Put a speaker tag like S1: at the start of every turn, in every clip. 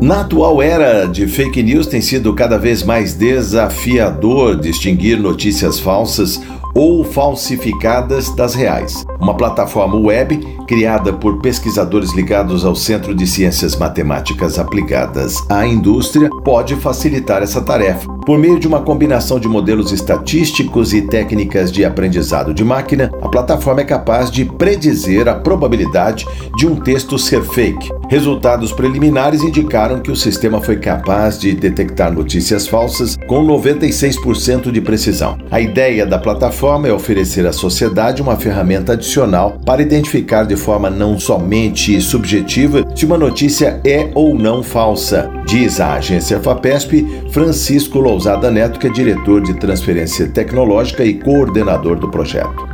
S1: Na atual era de fake news, tem sido cada vez mais desafiador distinguir notícias falsas ou falsificadas das reais. Uma plataforma web criada por pesquisadores ligados ao Centro de Ciências Matemáticas Aplicadas à Indústria pode facilitar essa tarefa. Por meio de uma combinação de modelos estatísticos e técnicas de aprendizado de máquina, a plataforma é capaz de predizer a probabilidade de um texto ser fake. Resultados preliminares indicaram que o sistema foi capaz de detectar notícias falsas com 96% de precisão. A ideia da plataforma é oferecer à sociedade uma ferramenta adicional para identificar de forma não somente subjetiva se uma notícia é ou não falsa, diz a agência FAPESP Francisco Lousada Neto, que é diretor de transferência tecnológica e coordenador do projeto.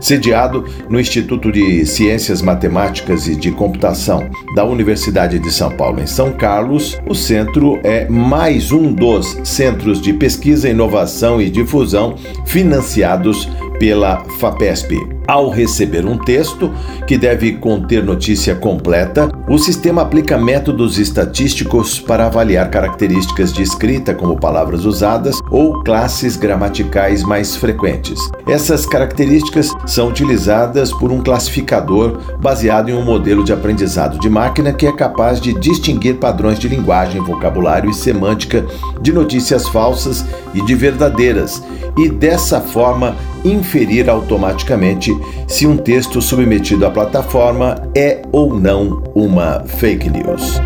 S1: Sediado no Instituto de Ciências Matemáticas e de Computação da Universidade de São Paulo, em São Carlos, o centro é mais um dos centros de pesquisa, inovação e difusão financiados pela FAPESP. Ao receber um texto, que deve conter notícia completa, o sistema aplica métodos estatísticos para avaliar características de escrita, como palavras usadas ou classes gramaticais mais frequentes. Essas características são utilizadas por um classificador baseado em um modelo de aprendizado de máquina que é capaz de distinguir padrões de linguagem, vocabulário e semântica de notícias falsas e de verdadeiras, e dessa forma inferir automaticamente se um texto submetido à plataforma é ou não uma fake news.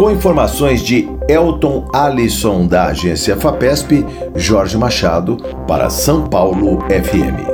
S1: Com informações de Elton Alisson da agência FAPESP, Jorge Machado para São Paulo FM.